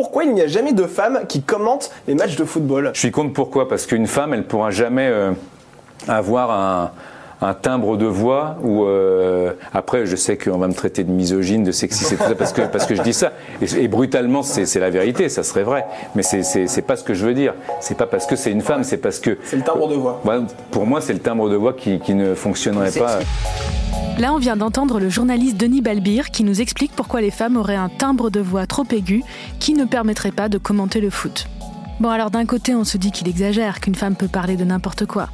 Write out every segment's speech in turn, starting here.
pourquoi il n'y a jamais de femmes qui commentent les matchs de football? Je suis contre pourquoi? Parce qu'une femme, elle pourra jamais euh, avoir un un timbre de voix ou euh, après je sais qu'on va me traiter de misogyne, de sexiste parce que parce que je dis ça et, brutalement c'est la vérité, ça serait vrai, mais c'est c'est pas ce que je veux dire. C'est pas parce que c'est une femme, c'est parce que c'est le timbre de voix. pour moi c'est le timbre de voix qui, qui ne fonctionnerait pas. Là, on vient d'entendre le journaliste Denis Balbir qui nous explique pourquoi les femmes auraient un timbre de voix trop aigu qui ne permettrait pas de commenter le foot. Bon, alors d'un côté, on se dit qu'il exagère, qu'une femme peut parler de n'importe quoi.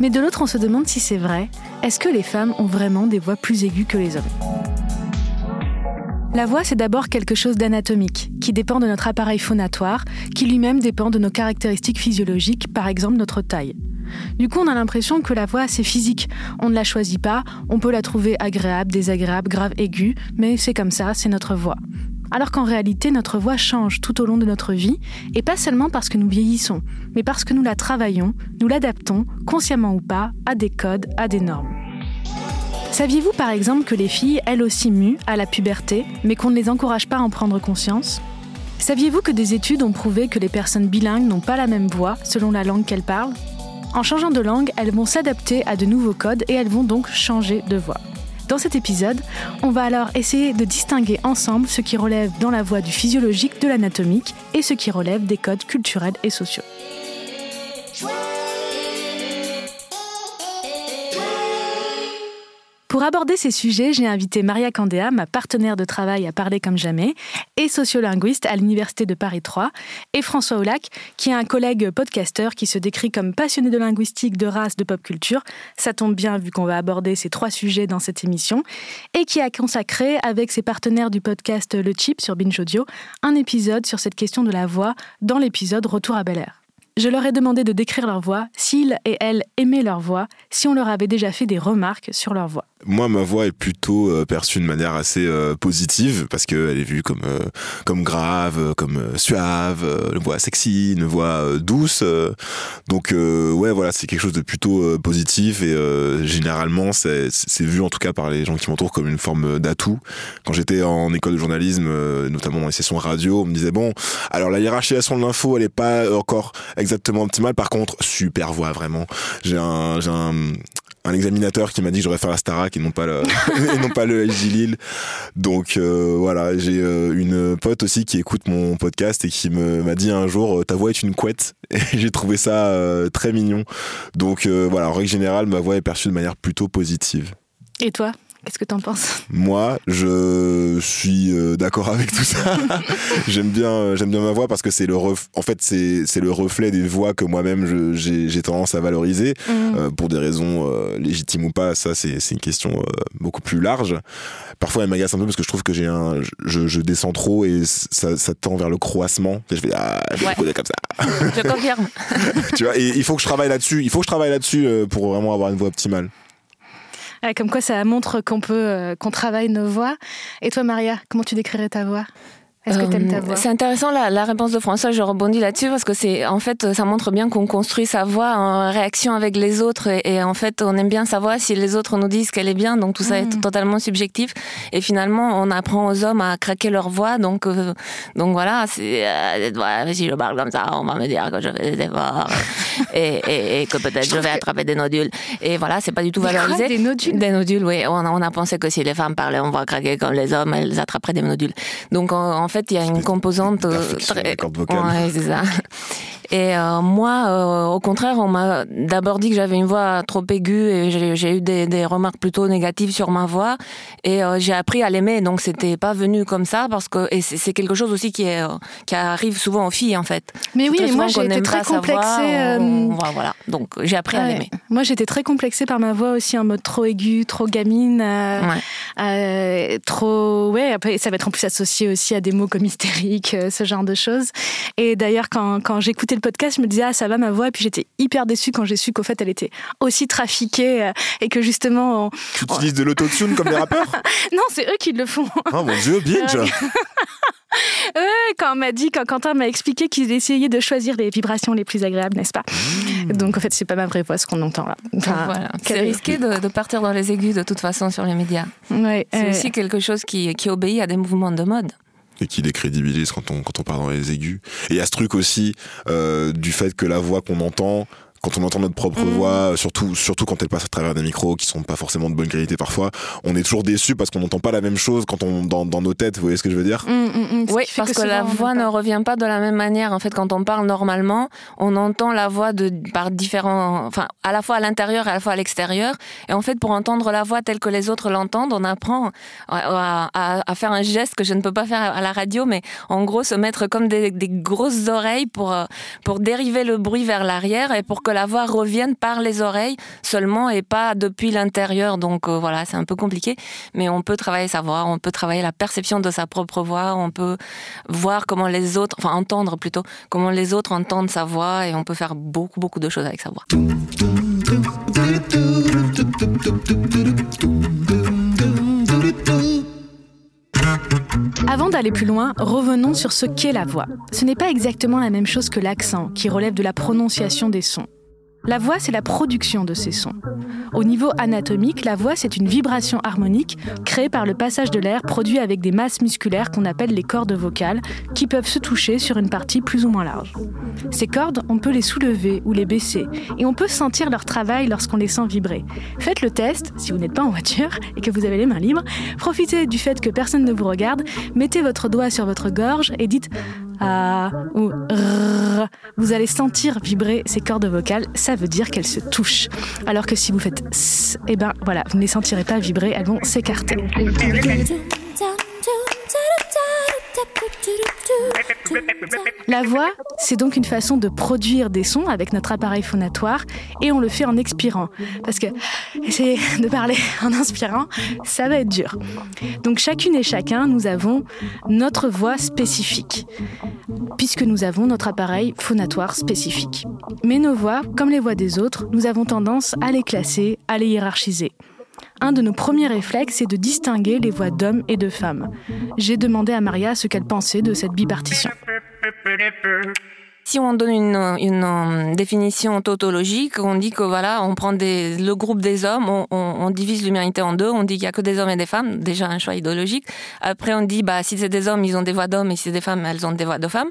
Mais de l'autre, on se demande si c'est vrai. Est-ce que les femmes ont vraiment des voix plus aiguës que les hommes? La voix, c'est d'abord quelque chose d'anatomique, qui dépend de notre appareil phonatoire, qui lui-même dépend de nos caractéristiques physiologiques, par exemple notre taille. Du coup, on a l'impression que la voix, c'est physique. On ne la choisit pas, on peut la trouver agréable, désagréable, grave, aiguë, mais c'est comme ça, c'est notre voix alors qu'en réalité notre voix change tout au long de notre vie, et pas seulement parce que nous vieillissons, mais parce que nous la travaillons, nous l'adaptons, consciemment ou pas, à des codes, à des normes. Saviez-vous par exemple que les filles, elles aussi muent à la puberté, mais qu'on ne les encourage pas à en prendre conscience? Saviez-vous que des études ont prouvé que les personnes bilingues n'ont pas la même voix selon la langue qu'elles parlent? En changeant de langue, elles vont s'adapter à de nouveaux codes et elles vont donc changer de voix. Dans cet épisode, on va alors essayer de distinguer ensemble ce qui relève dans la voie du physiologique, de l'anatomique et ce qui relève des codes culturels et sociaux. Pour aborder ces sujets, j'ai invité Maria Candéa, ma partenaire de travail à Parler comme jamais, et sociolinguiste à l'Université de Paris 3, et François Aulac, qui est un collègue podcasteur qui se décrit comme passionné de linguistique, de race, de pop culture. Ça tombe bien vu qu'on va aborder ces trois sujets dans cette émission, et qui a consacré, avec ses partenaires du podcast Le Chip sur Binge Audio, un épisode sur cette question de la voix dans l'épisode Retour à Bel Air. Je leur ai demandé de décrire leur voix, s'ils et elles aimaient leur voix, si on leur avait déjà fait des remarques sur leur voix. Moi, ma voix est plutôt euh, perçue de manière assez euh, positive parce qu'elle est vue comme euh, comme grave, comme suave, une voix sexy, une voix douce. donc ouais, voilà, c'est quelque chose de plutôt positif et généralement c'est vu en tout cas par les gens qui m'entourent comme une forme d'atout. Quand j'étais en école de journalisme, notamment dans les sessions radio, on me disait bon, alors la hiérarchisation de l'info, elle est pas encore exactement optimale. Par contre, super voix vraiment. J'ai un examinateur qui m'a dit que j'aurais faire la Starac et non pas le, et non pas le LG Lille. Donc euh, voilà, j'ai euh, une pote aussi qui écoute mon podcast et qui m'a dit un jour ta voix est une couette et j'ai trouvé ça euh, très mignon. Donc voilà, en règle générale, ma voix est perçue de manière plutôt positive. Et toi? Qu'est-ce que t'en penses Moi, je suis euh, d'accord avec tout ça. j'aime bien, euh, j'aime bien ma voix parce que c'est le, en fait, c'est, c'est le reflet des voix que moi-même j'ai, tendance à valoriser mmh. euh, pour des raisons légitimes ou pas. Ça, c'est, c'est une question beaucoup plus large. Parfois, elle m'agace un peu parce que je trouve que j'ai un, je, je descends trop et ça, ça, tend vers le croissement. je vais, ah, je vais comme ça. je confirme. tu vois, et il faut que je travaille là-dessus. Il faut que je travaille là-dessus pour vraiment avoir une voix optimale comme quoi ça montre qu'on peut, euh, qu'on travaille nos voix. Et toi, Maria, comment tu décrirais ta voix? Est-ce que tu aimes ta euh, voix C'est intéressant la, la, réponse de François, je rebondis là-dessus parce que c'est en fait ça montre bien qu'on construit sa voix en réaction avec les autres et, en fait on aime bien sa voix si les autres nous disent qu'elle est bien donc tout ça est mm. totalement subjectif. Et finalement on apprend aux hommes à craquer leur voix donc euh, donc voilà c'est euh, si je parle comme ça on va me dire que je fais des efforts et, et, que peut-être je, vais attraper des nodules. Et voilà c'est pas du tout valorisé. des nodules. Des nodules oui. On a, on a pensé que si les femmes parlaient on va craquer comme les hommes elles attraperaient des nodules. Donc en fait fait, il y a une composante euh, très. Ouais, c'est ça. Et euh, moi, euh, au contraire, on m'a d'abord dit que j'avais une voix trop aiguë et j'ai eu des, des, remarques plutôt négatives sur ma voix. Et euh, j'ai appris à l'aimer, donc c'était pas venu comme ça parce que et c'est quelque chose aussi qui est qui arrive souvent aux filles en fait. Mais oui, moi j'étais très complexée. Voix, voilà, donc j'ai appris à l'aimer. Moi j'étais très complexée par ma voix aussi en mode trop aiguë, trop gamine, ouais. trop ouais. Après, ça va être en plus associé aussi à des mots comme hystérique, ce genre de choses. Et d'ailleurs quand quand j'écoutais le podcast, je me disais, ah, ça va ma voix. Et puis j'étais hyper déçue quand j'ai su qu'au fait, elle était aussi trafiquée euh, et que justement. tu utilises de l'autotune comme les rappeurs Non, c'est eux qui le font. Oh mon dieu, binge Ouais, quand on m'a dit, quand Quentin m'a expliqué qu'ils essayaient de choisir les vibrations les plus agréables, n'est-ce pas mmh. Donc en fait, c'est pas ma vraie voix ce qu'on entend là. voilà. C'est risqué de, partir dans les aigus de toute façon sur les médias. Ouais, c'est aussi quelque chose qui, qui obéit à des mouvements de mode. Et qui décrédibilise quand on quand on parle dans les aigus. Et il y a ce truc aussi euh, du fait que la voix qu'on entend quand on entend notre propre Mhm. voix, surtout surtout quand elle passe à travers des micros qui sont pas forcément de bonne qualité parfois, on est toujours déçu parce qu'on n'entend pas la même chose quand on dans, dans nos têtes. Vous voyez ce que je veux dire hum, hum, ce Oui, parce que, la voix ne revient pas de la même manière. En fait, quand on parle normalement, on entend la voix de, par différents, enfin, à la fois à l'intérieur et à la fois à l'extérieur. Et en fait, pour entendre la voix telle que les autres l'entendent, on apprend à, à- à faire un geste que je ne peux pas faire à la radio, mais en gros, se mettre comme des, des grosses oreilles pour, euh, pour dériver le bruit vers l'arrière et pour que la voix revienne par les oreilles seulement et pas depuis l'intérieur. Donc euh, voilà, c'est un peu compliqué, mais on peut travailler sa voix, on peut travailler la perception de sa propre voix, on peut voir comment les autres, enfin entendre plutôt, comment les autres entendent sa voix et on peut faire beaucoup, beaucoup de choses avec sa voix. Avant d'aller plus loin, revenons sur ce qu'est la voix. Ce n'est pas exactement la même chose que l'accent, qui relève de la prononciation des sons. La voix, c'est la production de ces sons. Au niveau anatomique, la voix, c'est une vibration harmonique créée par le passage de l'air produit avec des masses musculaires qu'on appelle les cordes vocales, qui peuvent se toucher sur une partie plus ou moins large. Ces cordes, on peut les soulever ou les baisser, et on peut sentir leur travail lorsqu'on les sent vibrer. Faites le test, si vous n'êtes pas en voiture et que vous avez les mains libres, profitez du fait que personne ne vous regarde, mettez votre doigt sur votre gorge et dites ah ou rrr. Vous allez sentir vibrer ces cordes vocales, ça veut dire qu'elles se touchent. Alors que si vous faites s, eh ben voilà, vous ne les sentirez pas vibrer, elles vont s'écarter. La voix, c'est donc une façon de produire des sons avec notre appareil phonatoire et on le fait en expirant. Parce que essayer de parler en inspirant, ça va être dur. Donc chacune et chacun, nous avons notre voix spécifique, puisque nous avons notre appareil phonatoire spécifique. Mais nos voix, comme les voix des autres, nous avons tendance à les classer, à les hiérarchiser. Un de nos premiers réflexes est de distinguer les voix d'hommes et de femmes. J'ai demandé à Maria ce qu'elle pensait de cette bipartition. Si on donne une, euh, définition tautologique, on dit que voilà, on prend des, le groupe des hommes, on, divise l'humanité en deux, on dit qu'il y a que des hommes et des femmes, déjà un choix idéologique. Après, on dit bah si c'est des hommes, ils ont des voix d'hommes, et si c'est des femmes, elles ont des voix de femmes.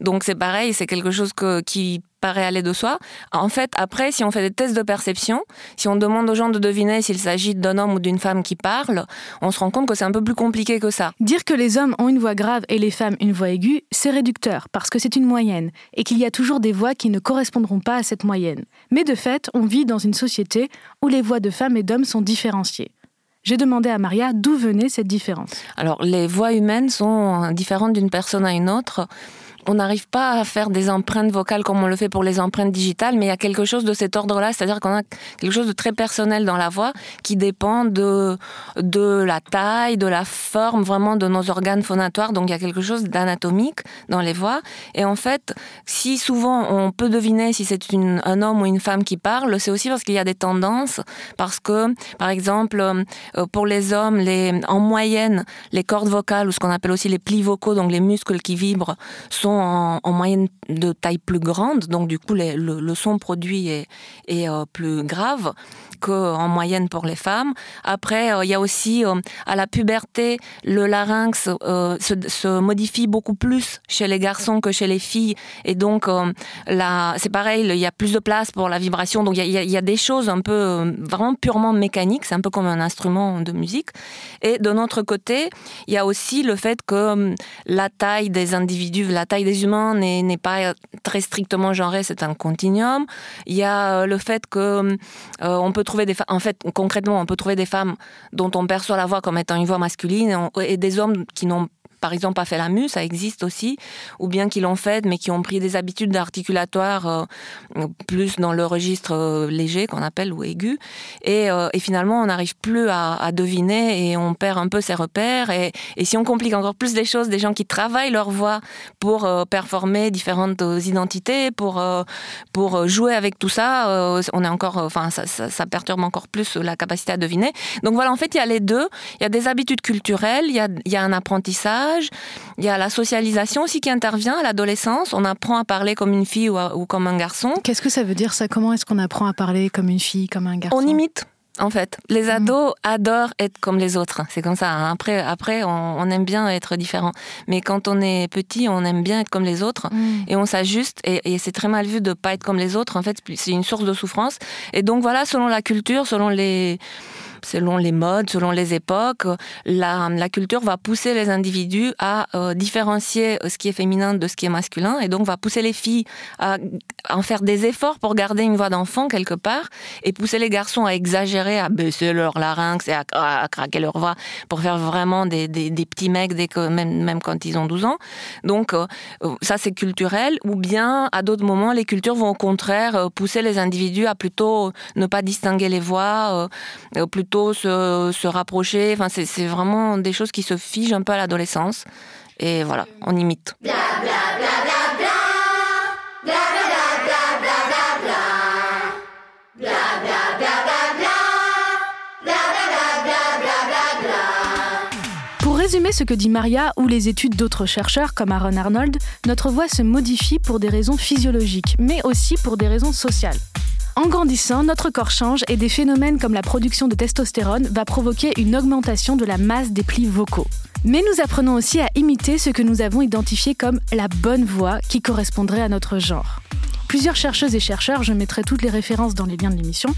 Donc c'est pareil, c'est quelque chose qui paraît aller de soi. En fait, après, si on fait des tests de perception, si on demande aux gens de deviner s'il s'agit d'un homme ou d'une femme qui parle, on se rend compte que c'est un peu plus compliqué que ça. Dire que les hommes ont une voix grave et les femmes une voix aiguë, c'est réducteur, parce que c'est une moyenne, et qu'il y a toujours des voix qui ne correspondront pas à cette moyenne. Mais de fait, on vit dans une société où les voix de femmes et d'hommes sont différenciées. J'ai demandé à Maria d'où venait cette différence. Alors, les voix humaines sont différentes d'une personne à une autre. On n'arrive pas à faire des empreintes vocales comme on le fait pour les empreintes digitales, mais il y a quelque chose de cet ordre-là, c'est-à-dire qu'on a quelque chose de très personnel dans la voix qui dépend de, de la taille, de la forme, vraiment de nos organes phonatoires. Donc il y a quelque chose d'anatomique dans les voix. Et en fait, si souvent on peut deviner si c'est un homme ou une femme qui parle, c'est aussi parce qu'il y a des tendances, parce que, par exemple, euh, pour les hommes, les, en moyenne, les cordes vocales, ou ce qu'on appelle aussi les plis vocaux, donc les muscles qui vibrent, sont en, en moyenne de taille plus grande. Donc du coup, le, son produit est, est euh, plus grave qu'en moyenne pour les femmes. Après, euh, il y a aussi euh, à la puberté, le larynx euh, se, modifie beaucoup plus chez les garçons que chez les filles. Et donc, là, c'est pareil, il y a plus de place pour la vibration. Donc, il y a, des choses un peu vraiment purement mécaniques. C'est un peu comme un instrument de musique. Et de notre côté, il y a aussi le fait que la taille des individus, la taille des humains n'est pas très strictement genrée, c'est un continuum. Il y a le fait que on peut trouver des en fait, concrètement, on peut trouver des femmes dont on perçoit la voix comme étant une voix masculine et des hommes qui n'ont par exemple la mue, ça existe aussi, ou bien qui l'ont fait mais qui ont pris des habitudes articulatoires euh, plus dans le registre euh, léger qu'on appelle ou aigu, et, euh, finalement on n'arrive plus à, à deviner et on perd un peu ses repères. Et, si on complique encore plus les choses, des gens qui travaillent leur voix pour performer différentes identités, pour pour jouer avec tout ça, on est encore, enfin ça, ça, ça perturbe encore plus la capacité à deviner. Donc voilà, en fait il y a les deux, il y a des habitudes culturelles, il y a un apprentissage, il y a la socialisation aussi qui intervient à l'adolescence. On apprend à parler comme une fille ou, à- ou comme un garçon. Qu'est-ce que ça veut dire ça? Comment est-ce qu'on apprend à parler comme une fille, comme un garçon? On imite. en fait. Les Mhm. ados adorent être comme les autres. C'est comme ça. hein. Après, après on, on aime bien être différent. Mais quand on est petit, on aime bien être comme les autres. Mm. Et on s'ajuste. Et, et c'est très mal vu de pas être comme les autres. En fait, c'est une source de souffrance. Et donc voilà, selon la culture, selon les selon les modes, selon les époques, la, culture va pousser les individus à euh, différencier ce qui est féminin de ce qui est masculin, et donc va pousser les filles à, en faire des efforts pour garder une voix d'enfant quelque part, et pousser les garçons à exagérer, à baisser leur larynx et à, craquer leur voix pour faire vraiment des, petits mecs dès que, même, même quand ils ont 12 ans. Donc euh, ça c'est culturel, ou bien à d'autres moments les cultures vont au contraire euh, pousser les individus à plutôt ne pas distinguer les voix, euh, plutôt se, se rapprocher. Enfin, c'est c'est vraiment des choses qui se figent un peu à l'adolescence. Et voilà, on imite. Pour résumer ce que dit Maria ou les études d'autres chercheurs comme Aaron Arnold, notre voix se modifie pour des raisons physiologiques, mais aussi pour des raisons sociales. En grandissant, notre corps change et des phénomènes comme la production de testostérone va provoquer une augmentation de la masse des plis vocaux. Mais nous apprenons aussi à imiter ce que nous avons identifié comme la bonne voix qui correspondrait à notre genre. Plusieurs chercheuses et chercheurs, je mettrai toutes les références dans les liens de l'émission,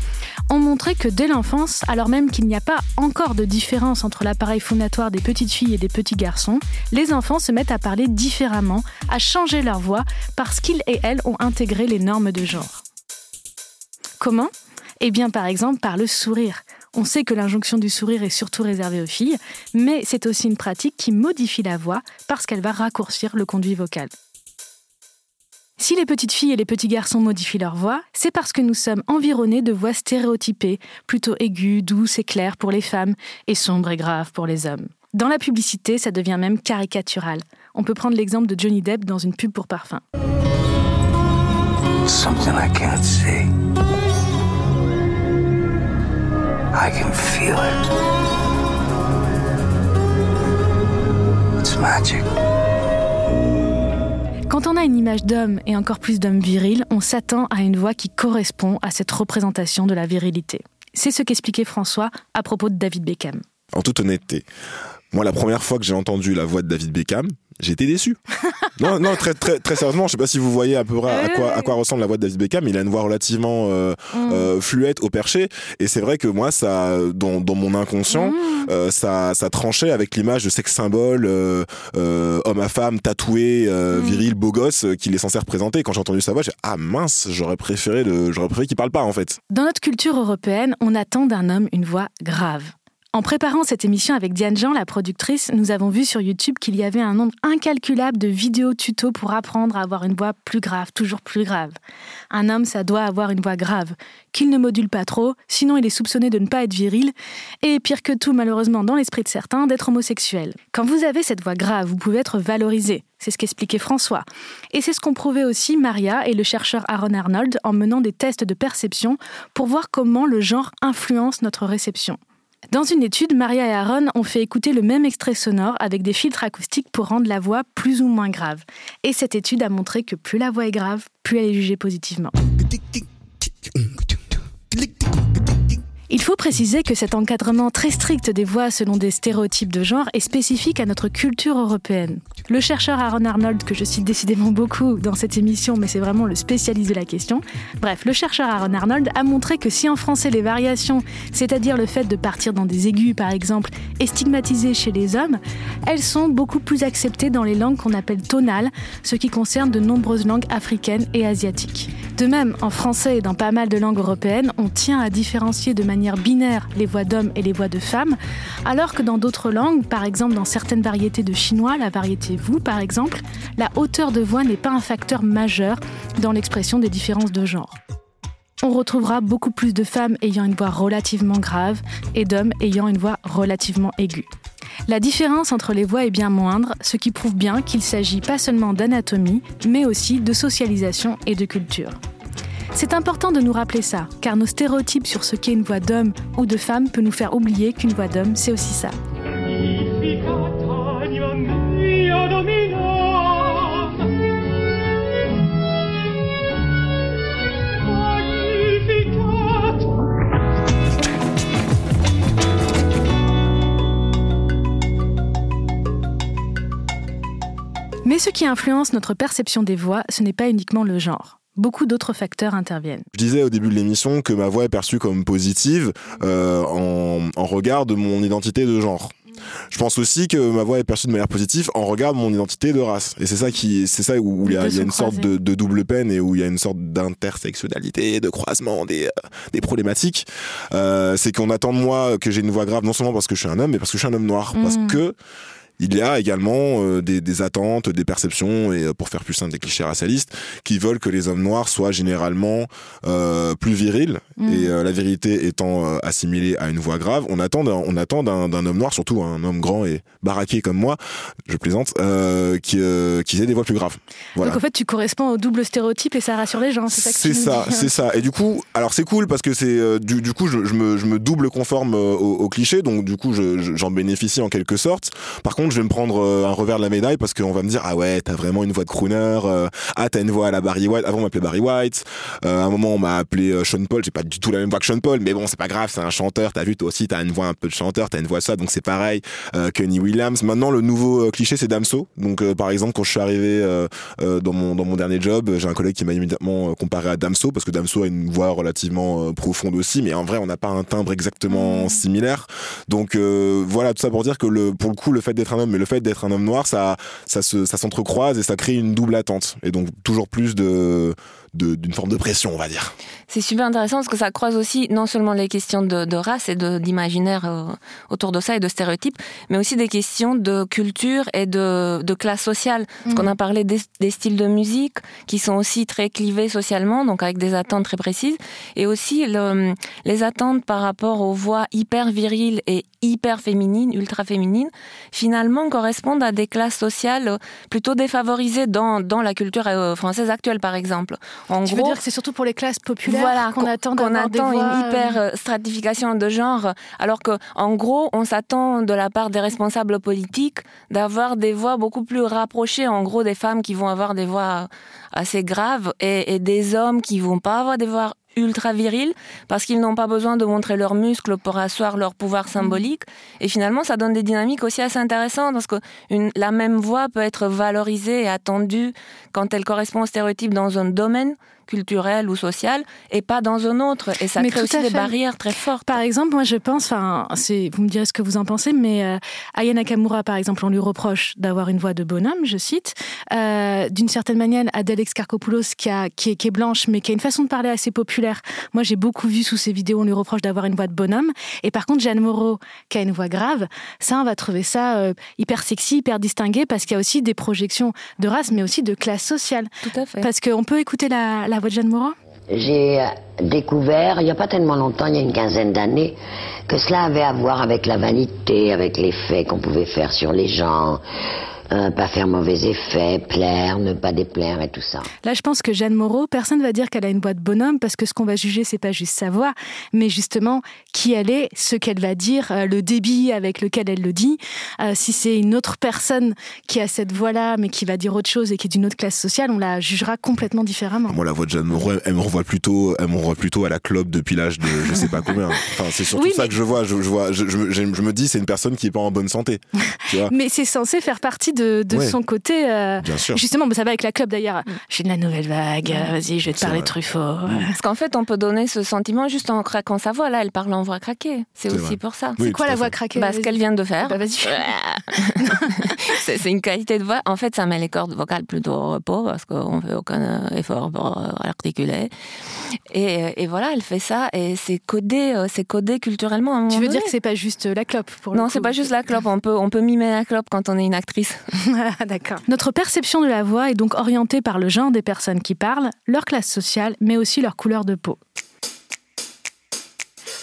ont montré que dès l'enfance, alors même qu'il n'y a pas encore de différence entre l'appareil phonatoire des petites filles et des petits garçons, les enfants se mettent à parler différemment, à changer leur voix, parce qu'ils et elles ont intégré les normes de genre. Comment Eh bien par exemple par le sourire. On sait que l'injonction du sourire est surtout réservée aux filles, mais c'est aussi une pratique qui modifie la voix parce qu'elle va raccourcir le conduit vocal. Si les petites filles et les petits garçons modifient leur voix, c'est parce que nous sommes environnés de voix stéréotypées, plutôt aiguës, douces et claires pour les femmes, et sombres et graves pour les hommes. Dans la publicité, ça devient même caricatural. On peut prendre l'exemple de Johnny Depp dans une pub pour parfum. I can feel it. It's magic. Quand on a une image d'homme et encore plus d'homme viril, on s'attend à une voix qui correspond à cette représentation de la virilité. C'est ce qu'expliquait François à propos de David Beckham. En toute honnêteté, moi, la première fois que j'ai entendu la voix de David Beckham, été déçu. non, non, très, très, très sérieusement, je sais pas si vous voyez à peu près à quoi, à quoi ressemble la voix de David Beckham. Il a une voix relativement euh, euh, fluette au perché, et c'est vrai que moi, ça, dans, dans mon inconscient, euh, ça, ça tranchait avec l'image de sex symbole, homme à femme, tatoué, euh, viril, beau gosse, qu'il est censé représenter. Quand j'ai entendu sa voix, j'ai ah mince, j'aurais préféré le, j'aurais préféré qu'il parle pas en fait. Dans notre culture européenne, on attend d'un homme une voix grave. En préparant cette émission avec Diane Jean, la productrice, nous avons vu sur YouTube qu'il y avait un nombre incalculable de vidéos tutos pour apprendre à avoir une voix plus grave, toujours plus grave. Un homme, ça doit avoir une voix grave, qu'il ne module pas trop, sinon il est soupçonné de ne pas être viril, et pire que tout, malheureusement, dans l'esprit de certains, d'être homosexuel. Quand vous avez cette voix grave, vous pouvez être valorisé. C'est ce qu'expliquait François. Et c'est ce qu'ont prouvé aussi Maria et le chercheur Aaron Arnold en menant des tests de perception pour voir comment le genre influence notre réception. Dans une étude, Maria et Aaron ont fait écouter le même extrait sonore avec des filtres acoustiques pour rendre la voix plus ou moins grave. Et cette étude a montré que plus la voix est grave, plus elle est jugée positivement. Il faut préciser que cet encadrement très strict des voix selon des stéréotypes de genre est spécifique à notre culture européenne. Le chercheur Aaron Arnold, que je cite décidément beaucoup dans cette émission, mais c'est vraiment le spécialiste de la question, bref, le chercheur Aaron Arnold a montré que si en français les variations, c'est-à-dire le fait de partir dans des aigus par exemple, est stigmatisé chez les hommes, elles sont beaucoup plus acceptées dans les langues qu'on appelle tonales, ce qui concerne de nombreuses langues africaines et asiatiques. De même, en français et dans pas mal de langues européennes, on tient à différencier de manière binaire les voix d'hommes et les voix de femmes, alors que dans d'autres langues, par exemple dans certaines variétés de chinois, la variété vous par exemple, la hauteur de voix n'est pas un facteur majeur dans l'expression des différences de genre. On retrouvera beaucoup plus de femmes ayant une voix relativement grave et d'hommes ayant une voix relativement aiguë. La différence entre les voix est bien moindre, ce qui prouve bien qu'il s'agit pas seulement d'anatomie, mais aussi de socialisation et de culture. C'est important de nous rappeler ça, car nos stéréotypes sur ce qu'est une voix d'homme ou de femme peut nous faire oublier qu'une voix d'homme, c'est aussi ça. Mais ce qui influence notre perception des voix, ce n'est pas uniquement le genre. Beaucoup d'autres facteurs interviennent. Je disais au début de l'émission que ma voix est perçue comme positive euh, en, en regard de mon identité de genre. Je pense aussi que ma voix est perçue de manière positive en regard de mon identité de race. Et c'est ça qui, c'est ça où il y a, peut il y a se une sorte de, de double peine et où il y a une sorte d'intersectionnalité, de croisement des, euh, des problématiques. Euh, c'est qu'on attend de moi que j'ai une voix grave, non seulement parce que je suis un homme, mais parce que je suis un homme noir. Parce Mhm. que il y a également euh, des, des attentes, des perceptions, et euh, pour faire plus simple, des clichés racialistes, qui veulent que les hommes noirs soient généralement euh, plus virils, Mhm. et euh, la vérité étant euh, assimilée à une voix grave, on attend d'un, on attend d'un, d'un homme noir, surtout un homme grand et baraqué comme moi, je plaisante, euh, qui, euh, qui ait des voix plus graves. Voilà. Donc en fait, tu corresponds au double stéréotype et ça rassure les gens. C'est ça que C'est ça, dis. c'est ça. Et du coup, alors c'est cool parce que c'est euh, du, du coup je, je me, je me double conforme euh, au, au cliché, donc du coup je- je- j'en bénéficie en quelque sorte. Par contre, je vais me prendre euh, un revers de la médaille parce qu'on va me dire ah ouais t'as vraiment une voix de crooner, euh, ah t'as une voix à la Barry White. Avant on m'appelait Barry White. Euh, à un moment on m'a appelé Sean Paul. J'ai pas du tout la même voix que Sean Paul, mais bon c'est pas grave, c'est un chanteur. T'as vu toi aussi t'as une voix un peu de chanteur, t'as une voix ça, donc c'est pareil. Euh, Kenny Williams. Maintenant le nouveau cliché c'est Damso. Donc euh, par exemple quand je suis arrivé dans mon dans mon dernier job, j'ai un collègue qui m'a immédiatement comparé à Damso parce que Damso a une voix relativement profonde aussi, mais en vrai on n'a pas un timbre exactement similaire. Donc euh, voilà tout ça pour dire que le pour le coup le fait d'être mais le fait d'être un homme noir, ça ça se ça s'entrecroise et ça crée une double attente. Et donc toujours plus de- d'une forme de pression on va dire. C'est super intéressant parce que ça croise aussi non seulement les questions de, de race et d'imaginaire euh, autour de ça et de stéréotypes, mais aussi des questions de culture et de, de classe sociale. Parce qu'on a parlé des, des styles de musique qui sont aussi très clivés socialement, donc avec des attentes très précises, et aussi le- les attentes par rapport aux voix hyper viriles et hyper féminines, ultra féminines, finalement correspondent à des classes sociales plutôt défavorisées dans, dans la culture euh, française actuelle, par exemple. En Tu veux gros, dire que c'est surtout pour les classes populaires voilà, qu'on attend des attend une euh, hyper euh, stratification de genre, alors que en gros, on s'attend de la part des responsables politiques d'avoir des voix beaucoup plus rapprochées, en gros, des femmes qui vont avoir des voix assez graves et, et des hommes qui vont pas avoir des voix ultra viriles parce qu'ils n'ont pas besoin de montrer leurs muscles pour asseoir leur pouvoir symbolique. Et finalement ça donne des dynamiques aussi assez intéressantes parce que une- la même voix peut être valorisée et attendue quand elle correspond au stéréotype dans un domaine culturel ou social et pas dans un autre et ça Mais crée aussi des barrières très fortes Par exemple, moi je pense, enfin, vous me direz ce que vous en pensez, mais euh, Aya Nakamura, par exemple, on lui reproche d'avoir une voix de bonhomme, je cite. Euh, d'une certaine manière, Adèle Excarcopoulos, qui, a, qui, est, qui est blanche, mais qui a une façon de parler assez populaire. Moi, j'ai beaucoup vu sous ses vidéos, on lui reproche d'avoir une voix de bonhomme. Et par contre, Jeanne Moreau, qui a une voix grave, ça, on va trouver ça euh, hyper sexy, hyper distingué, parce qu'il y a aussi des projections de race, mais aussi de classe sociale. tout à fait Parce qu'on peut écouter la, la J'ai euh, découvert, il n'y a pas tellement longtemps, il y a une quinzaine d'années, que cela avait à voir avec la vanité, avec l'effet qu'on pouvait faire sur les gens, euh, pas faire mauvais effet, plaire, ne pas déplaire et tout ça. Là, je pense que Jeanne Moreau, personne ne va dire qu'elle a une voix de bonhomme parce que ce qu'on va juger, c'est pas juste sa voix, mais justement qui elle est, ce qu'elle va dire, euh, le débit avec lequel elle le dit. Euh, si c'est une autre personne qui a cette voix-là, mais qui va dire autre chose et qui est d'une autre classe sociale, on la jugera complètement différemment. Moi la voix de Jeanne Moreau, elle, elle me renvoie plutôt, elle me renvoie plutôt à la clope depuis l'âge de je sais pas combien. Enfin c'est surtout Oui, ça mais- que je vois. Je, je vois, je, je- je- je me dis c'est une personne qui est pas en bonne santé. Tu vois Mais c'est censé faire partie de, de Ouais. son côté. euh, Bien sûr. Justement, bah, ça va avec la club d'ailleurs. J'ai de la nouvelle vague, vas-y, je vais te parler vrai. de Truffaut. euh. parce qu'en fait on peut donner ce sentiment juste en craquant sa voix là elle parle en voix craquée c'est aussi vrai. pour ça Oui, C'est quoi la voix craquée bah, ce qu'elle vient de faire Bah, vas-y. c'est une qualité de voix. En fait, ça met les cordes vocales plutôt au repos parce qu'on fait aucun effort pour articuler. Et, et voilà, elle fait ça et c'est codé, euh, c'est codé culturellement. À un Tu veux dire que c'est pas juste la clope pour non, c'est pas juste la clope. On peut, on peut mimer la clope quand on est une actrice. Notre perception de la voix est donc orientée par le genre des personnes qui parlent, leur classe sociale, mais aussi leur couleur de peau.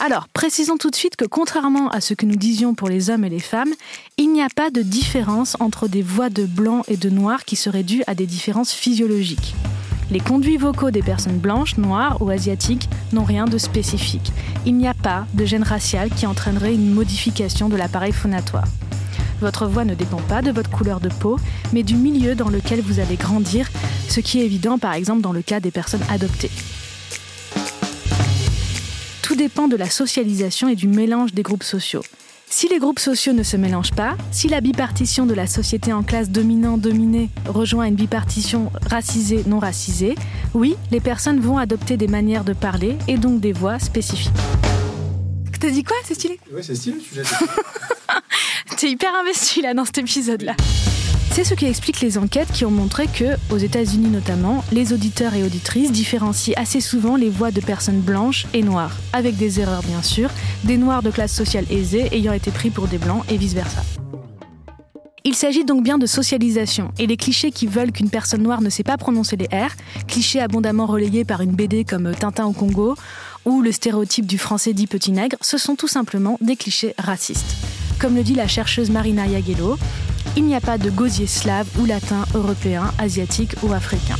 Alors, précisons tout de suite que contrairement à ce que nous disions pour les hommes et les femmes, il n'y a pas de différence entre des voix de blanc et de noir qui seraient dues à des différences physiologiques. Les conduits vocaux des personnes blanches, noires ou asiatiques n'ont rien de spécifique. Il n'y a pas de gène racial qui entraînerait une modification de l'appareil phonatoire. Votre voix ne dépend pas de votre couleur de peau, mais du milieu dans lequel vous allez grandir, ce qui est évident par exemple dans le cas des personnes adoptées. Tout dépend de la socialisation et du mélange des groupes sociaux. Si les groupes sociaux ne se mélangent pas, si la bipartition de la société en classe dominant-dominée rejoint une bipartition racisée-non racisée, oui, les personnes vont adopter des manières de parler et donc des voix spécifiques. T'as dit quoi C'est stylé Oui, c'est stylé le sujet. T'es hyper investi là dans cet épisode-là. C'est ce qui explique les enquêtes qui ont montré que, aux États-Unis notamment, les auditeurs et auditrices différencient assez souvent les voix de personnes blanches et noires, avec des erreurs bien sûr, des noirs de classe sociale aisée ayant été pris pour des blancs et vice-versa. Il s'agit donc bien de socialisation, et les clichés qui veulent qu'une personne noire ne sait pas prononcer les R, clichés abondamment relayés par une BD comme Tintin au Congo, ou le stéréotype du français dit petit nègre, ce sont tout simplement des clichés racistes. Comme le dit la chercheuse Marina Yagello, il n'y a pas de gosier slave ou latin, européen, asiatique ou africain.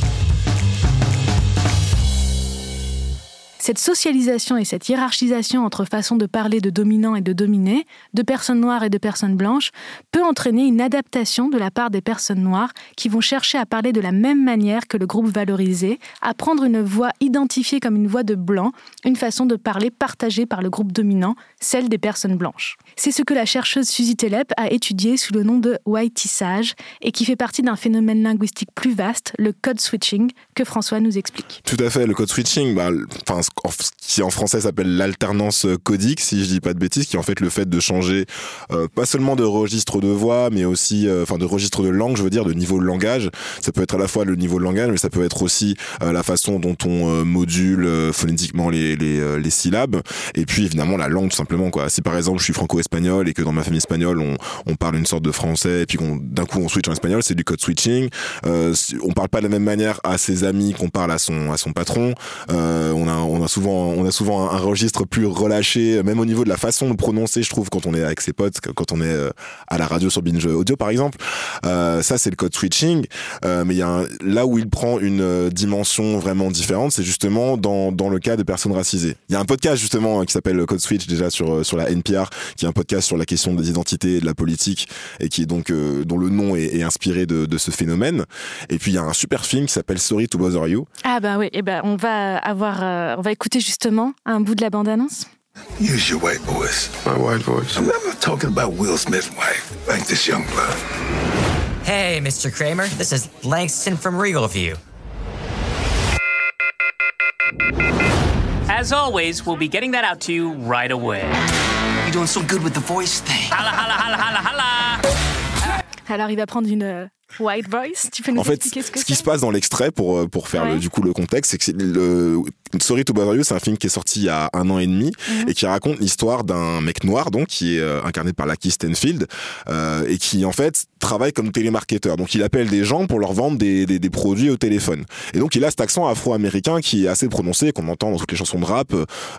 Cette socialisation et cette hiérarchisation entre façons de parler de dominants et de dominés, de personnes noires et de personnes blanches, peut entraîner une adaptation de la part des personnes noires qui vont chercher à parler de la même manière que le groupe valorisé, à prendre une voix identifiée comme une voix de blanc, une façon de parler partagée par le groupe dominant, celle des personnes blanches. C'est ce que la chercheuse Suzy Telep a étudié sous le nom de whiteissage et qui fait partie d'un phénomène linguistique plus vaste, le code switching, que François nous explique. Tout à fait, le code switching, bah, enfin, qui en français s'appelle l'alternance codique, si je dis pas de bêtises, qui est en fait le fait de changer euh, pas seulement de registre de voix, mais aussi, euh, enfin, de registre de langue, je veux dire, de niveau de langage. Ça peut être à la fois le niveau de langage, mais ça peut être aussi euh, la façon dont on module phonétiquement les, les, les, syllabes, et puis évidemment la langue tout simplement quoi. Si par exemple je suis franco-espagnol et que dans ma famille espagnole on, on parle une sorte de français, et puis d'un coup on switch en espagnol, c'est du code switching. on parle pas de la même manière à ses amis qu'on parle à son à son patron. on a on a souvent on a souvent un, registre plus relâché, même au niveau de la façon de prononcer, je trouve, quand on est avec ses potes, quand on est euh, à la radio sur Binge Audio, par exemple. Euh, ça, c'est le code switching. Euh, mais il y a là où il prend une dimension vraiment différente, c'est justement dans, dans le cas de personnes racisées. Il y a un podcast justement qui s'appelle Code Switch déjà sur sur la NPR, qui est un podcast sur la question des identités et de la politique et qui est donc dont le nom est, inspiré de, ce phénomène. Et puis il y a un super film qui s'appelle Sorry to Bother You. Ah bah oui, et ben on va avoir, on écouter justement un bout de la bande-annonce Use your white voice. My white voice? I'm not talking about Will Smith's wife, like this young blood. Hey, Mr. Kramer, this is Langston from Regal View. As always, we'll be getting that out to you right away. You're doing so good with the voice thing. Holla, holla, holla, holla, holla! Alors, il va prendre une White Voice, tu peux nous en fait, expliquer ce que ce qui se passe dans l'extrait pour euh, pour faire Ouais. le, du coup le contexte, c'est que le Sorry to Bother You, c'est un film qui est sorti il y a un an et demi Mhm. et qui raconte l'histoire d'un mec noir donc qui est euh, incarné par Lakeith Stanfield euh, et qui en fait travaille comme télémarketeur. Donc il appelle des gens pour leur vendre des, des, des produits au téléphone. Et donc il a cet accent afro-américain qui est assez prononcé qu'on entend dans toutes les chansons de rap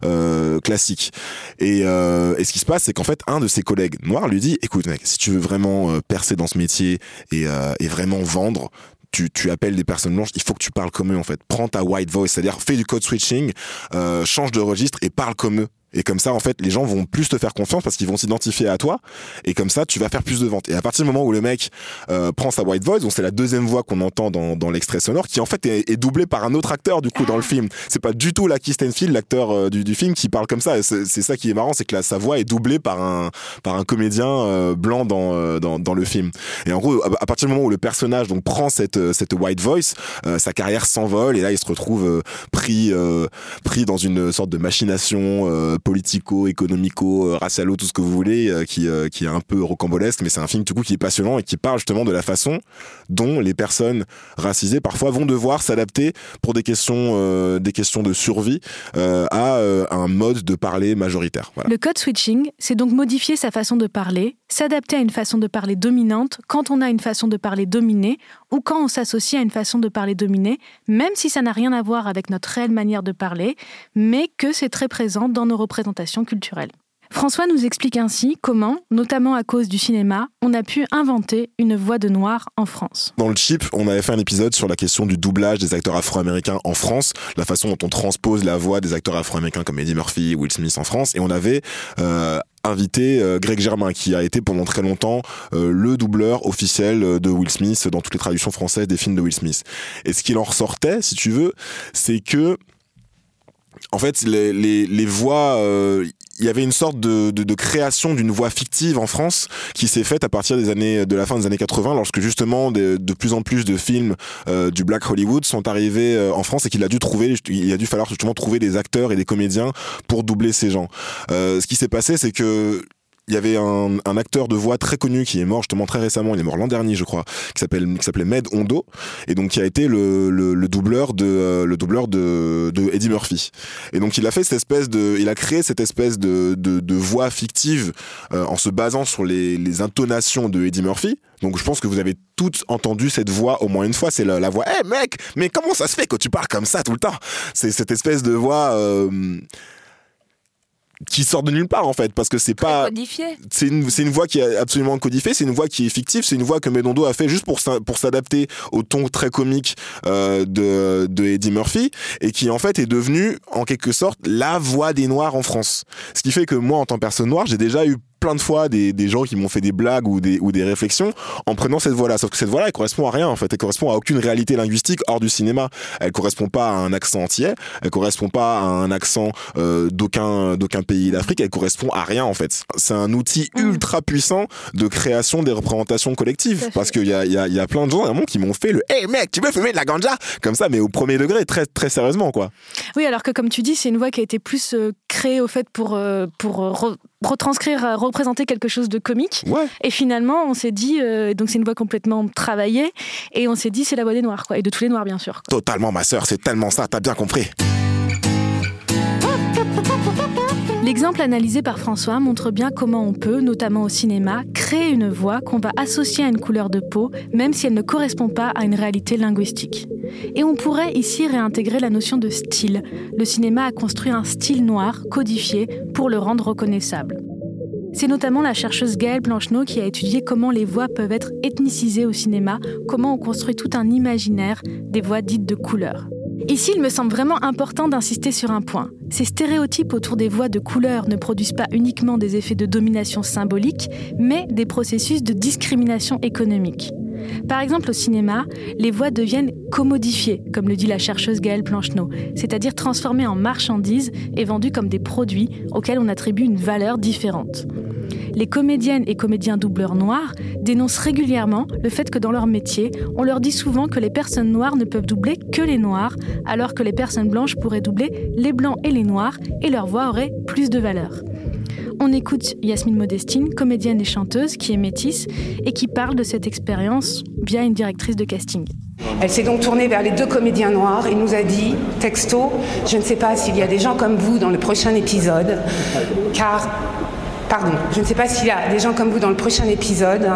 euh, classiques. Et, euh, et ce qui se passe, c'est qu'en fait un de ses collègues noirs lui dit "Écoute mec, si tu veux vraiment euh, percer dans ce métier et, euh, et vraiment vendre." Tu, tu appelles des personnes blanches, il faut que tu parles comme eux en fait. Prends ta white voice, c'est-à-dire fais du code switching, euh, change de registre et parle comme eux. Et comme ça, en fait, les gens vont plus te faire confiance parce qu'ils vont s'identifier à toi. Et comme ça, tu vas faire plus de ventes. Et à partir du moment où le mec euh, prend sa white voice, donc c'est la deuxième voix qu'on entend dans, dans l'extrait sonore, qui en fait est, est doublé par un autre acteur du coup dans le film. C'est pas du tout Lakeith Stanfield, l'acteur euh, du, du film, qui parle comme ça. C'est ça qui est marrant, c'est que là, sa voix est doublée par un par un comédien euh, blanc dans, euh, dans dans le film. Et en gros, à, à partir du moment où le personnage donc prend cette euh, cette white voice, sa carrière s'envole et là, il se retrouve pris pris dans une sorte de machination politico, économico, euh, racialo, tout ce que vous voulez, euh, qui, euh, qui est un peu rocambolesque, mais c'est un film du coup qui est passionnant et qui parle justement de la façon dont les personnes racisées parfois vont devoir s'adapter pour des questions, des questions de survie à un mode de parler majoritaire. Le code switching, c'est donc modifier sa façon de parler, s'adapter à une façon de parler dominante quand on a une façon de parler dominée ou quand on s'associe à une façon de parler dominée, même si ça n'a rien à voir avec notre réelle manière de parler, mais que c'est très présent dans nos représentations culturelles. François nous explique ainsi comment, notamment à cause du cinéma, on a pu inventer une voix de noir en France. Dans le chip, on avait fait un épisode sur la question du doublage des acteurs afro-américains en France, la façon dont on transpose la voix des acteurs afro-américains comme Eddie Murphy, Will Smith en France, et on avait euh, invité euh, Greg Germain, qui a été pendant très longtemps euh, le doubleur officiel de Will Smith dans toutes les traductions françaises des films de Will Smith. Et ce qu'il en ressortait, si tu veux, c'est que en fait, les, les, les voix, euh, il y avait une sorte de, de, de création d'une voix fictive en France qui s'est faite à partir des années de la fin des années 80 lorsque justement de, de plus en plus de films euh, du Black Hollywood sont arrivés euh, en France et qu'il a dû trouver il a dû falloir justement trouver des acteurs et des comédiens pour doubler ces gens. Euh, ce qui s'est passé c'est que il y avait un, un, acteur de voix très connu qui est mort justement très récemment, il est mort l'an dernier je crois, qui s'appelle qui s'appelait Med Hondo et donc qui a été le, le, le doubleur de euh, le doubleur de, de Eddie Murphy. Et donc il a fait cette espèce de il a créé cette espèce de de, de voix fictive euh, en se basant sur les, les intonations de Eddie Murphy. Donc je pense que vous avez toutes entendu cette voix au moins une fois, c'est la, la voix "Eh hey, mec, mais comment ça se fait que tu parles comme ça tout le temps? C'est cette espèce de voix euh, qui sort de nulle part en fait parce que c'est pas c'est une c'est une voix qui est absolument codifiée c'est une voix qui est fictive c'est une voix que Medondo a fait juste pour pour s'adapter au ton très comique euh, de de Eddie Murphy et qui en fait est devenu en quelque sorte la voix des noirs en France. Ce qui fait que moi en tant que personne noire j'ai déjà eu plein de fois des, des gens qui m'ont fait des blagues ou des, ou des réflexions en prenant cette voix-là. Sauf que cette voix-là, elle correspond à rien, en fait. Elle correspond à aucune réalité linguistique hors du cinéma. Elle correspond pas à un accent entier. Elle correspond pas à un accent euh, d'aucun, d'aucun pays d'Afrique. Elle correspond à rien, en fait. C'est un outil mmh. ultra puissant de création des représentations collectives. Parce qu'il y a, y, a, y a plein de gens, vraiment, qui m'ont fait le Hey mec, tu veux fumer de la ganja? Comme ça, mais au premier degré, très, très sérieusement, quoi. Oui, alors que comme tu dis, c'est une voix qui a été plus euh, créée, au fait, pour, euh, pour retranscrire, représenter quelque chose de comique. Ouais. Et finalement, on s'est dit, euh, donc c'est une voix complètement travaillée, et on s'est dit, c'est la voix des Noirs, quoi, et de tous les Noirs, bien sûr. Quoi. Totalement, ma sœur, c'est tellement ça, t'as bien compris. L'exemple analysé par François montre bien comment on peut, notamment au cinéma, créer une voix qu'on va associer à une couleur de peau, même si elle ne correspond pas à une réalité linguistique. Et on pourrait ici réintégrer la notion de style. Le cinéma a construit un style noir codifié pour le rendre reconnaissable. C'est notamment la chercheuse Gaëlle Blancheneau qui a étudié comment les voix peuvent être ethnicisées au cinéma, comment on construit tout un imaginaire des voix dites de couleur. Ici, il me semble vraiment important d'insister sur un point. Ces stéréotypes autour des voix de couleur ne produisent pas uniquement des effets de domination symbolique, mais des processus de discrimination économique. Par exemple, au cinéma, les voix deviennent commodifiées, comme le dit la chercheuse Gaëlle Plancheneau, c'est-à-dire transformées en marchandises et vendues comme des produits auxquels on attribue une valeur différente. Les comédiennes et comédiens doubleurs noirs dénoncent régulièrement le fait que dans leur métier, on leur dit souvent que les personnes noires ne peuvent doubler que les noirs, alors que les personnes blanches pourraient doubler les blancs et les noirs, et leur voix aurait plus de valeur. On écoute Yasmine Modestine, comédienne et chanteuse qui est métisse et qui parle de cette expérience via une directrice de casting. Elle s'est donc tournée vers les deux comédiens noirs et nous a dit, texto, je ne sais pas s'il y a des gens comme vous dans le prochain épisode, car Pardon, je ne sais pas s'il y a des gens comme vous dans le prochain épisode,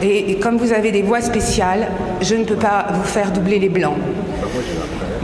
et, et, comme vous avez des voix spéciales, je ne peux pas vous faire doubler les blancs.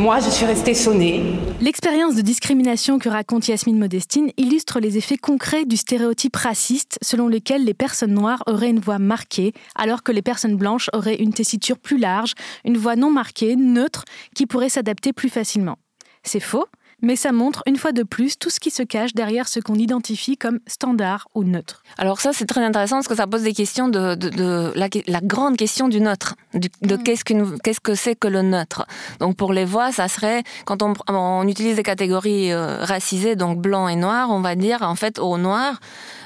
Moi, je suis restée sonnée. L'expérience de discrimination que raconte Yasmine Modestine illustre les effets concrets du stéréotype raciste selon lequel les personnes noires auraient une voix marquée, alors que les personnes blanches auraient une tessiture plus large, une voix non marquée, neutre, qui pourrait s'adapter plus facilement. C'est faux, mais ça montre une fois de plus tout ce qui se cache derrière ce qu'on identifie comme standard ou neutre. Alors ça, c'est très intéressant parce que ça pose des questions de, de, de la, la, grande question du neutre, du, de mmh. qu'est-ce, qu'une, qu'est-ce que c'est que le neutre. Donc pour les voix, ça serait, quand on, on utilise des catégories euh, racisées, donc blanc et noir, on va dire en fait au noir,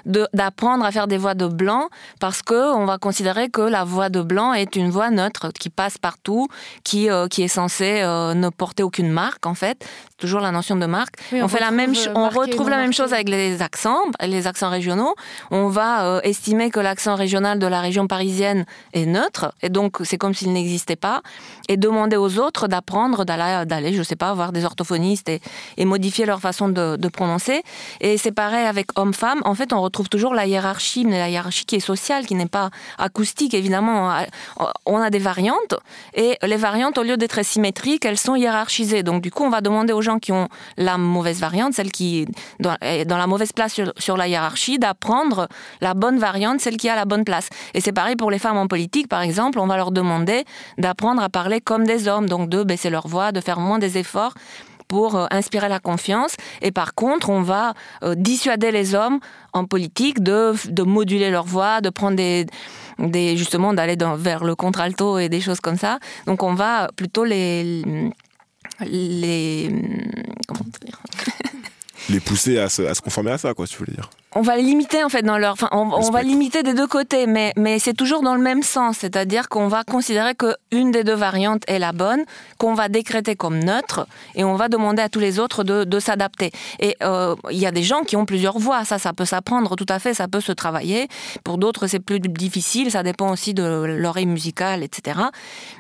d'apprendre à faire des voix de blanc parce que on va considérer que la voix de blanc est une voix neutre qui passe partout, qui, euh, qui est censée euh, ne porter aucune marque en fait. Toujours la notion de marque. Oui, on, on fait la même, on retrouve la même chose avec les accents, les accents régionaux. On va euh, estimer que l'accent régional de la région parisienne est neutre et donc c'est comme s'il n'existait pas et demander aux autres d'apprendre d'aller, d'aller, je sais pas, voir des orthophonistes et, et modifier leur façon de, de prononcer. Et c'est pareil avec homme-femme. En fait, on retrouve toujours la hiérarchie, mais la hiérarchie qui est sociale, qui n'est pas acoustique. Évidemment, on a des variantes et les variantes, au lieu d'être symétriques, elles sont hiérarchisées. Donc du coup, on va demander aux gens qui ont la mauvaise variante, celle qui est dans la mauvaise place sur, sur la hiérarchie, d'apprendre la bonne variante, celle qui a la bonne place. Et c'est pareil pour les femmes en politique, par exemple, on va leur demander d'apprendre à parler comme des hommes, donc de baisser leur voix, de faire moins des efforts pour euh, inspirer la confiance. Et par contre, on va euh, dissuader les hommes en politique de, de moduler leur voix, de prendre des, des justement d'aller vers le contralto et des choses comme ça. Donc on va plutôt les les les pousser à se, à se conformer à ça, quoi, tu voulais dire on va limiter en fait dans leur, enfin, on, on va limiter des deux côtés, mais mais c'est toujours dans le même sens, c'est-à-dire qu'on va considérer que une des deux variantes est la bonne, qu'on va décréter comme neutre, et on va demander à tous les autres de, de s'adapter. Et euh, il y a des gens qui ont plusieurs voix, ça, ça peut s'apprendre tout à fait, ça peut se travailler. Pour d'autres, c'est plus difficile, ça dépend aussi de l'oreille musicale, etc.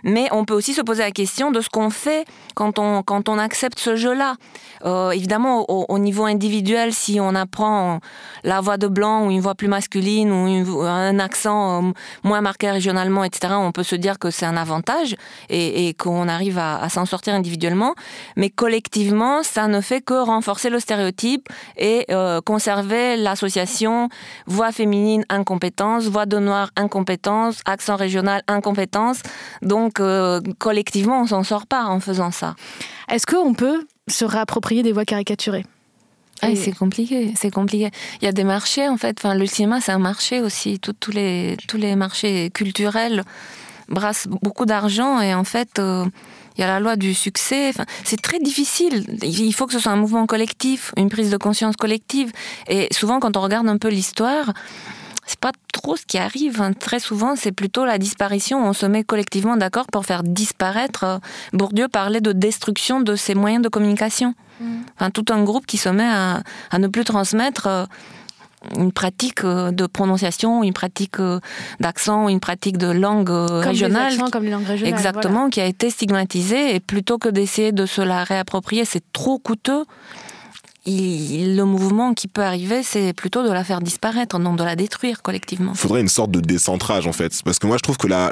Mais on peut aussi se poser la question de ce qu'on fait quand on quand on accepte ce jeu-là. Euh, évidemment, au, au niveau individuel, si on apprend la voix de blanc ou une voix plus masculine ou un accent euh, moins marqué régionalement, etc., on peut se dire que c'est un avantage et, qu'on arrive à, à s'en sortir individuellement. Mais collectivement, ça ne fait que renforcer le stéréotype et euh, conserver l'association voix féminine incompétence, voix de noir incompétence, accent régional incompétence. Donc euh, collectivement, on s'en sort pas en faisant ça. Est-ce qu'on peut se réapproprier des voix caricaturées? Ah, c'est compliqué, c'est compliqué. Il y a des marchés en fait. Enfin, le cinéma, c'est un marché aussi. Tout, tous les tous les marchés culturels brassent beaucoup d'argent et en fait, euh, il y a la loi du succès. Enfin, c'est très difficile. Il faut que ce soit un mouvement collectif, une prise de conscience collective. Et souvent, quand on regarde un peu l'histoire, c'est pas trop ce qui arrive. Hein. Très souvent, c'est plutôt la disparition. On se met collectivement d'accord pour faire disparaître. Bourdieu parlait de destruction de ces moyens de communication. Mmh. Enfin, tout un groupe qui se met à, à ne plus transmettre euh, une pratique euh, de prononciation, une pratique euh, d'accent, une pratique de langue comme régionale. Accents, comme les langues régionales. Exactement, voilà. qui a été stigmatisée. Et plutôt que d'essayer de se la réapproprier, c'est trop coûteux. Le mouvement qui peut arriver, c'est plutôt de la faire disparaître, non de la détruire collectivement. Il faudrait une sorte de décentrage en fait, parce que moi je trouve que la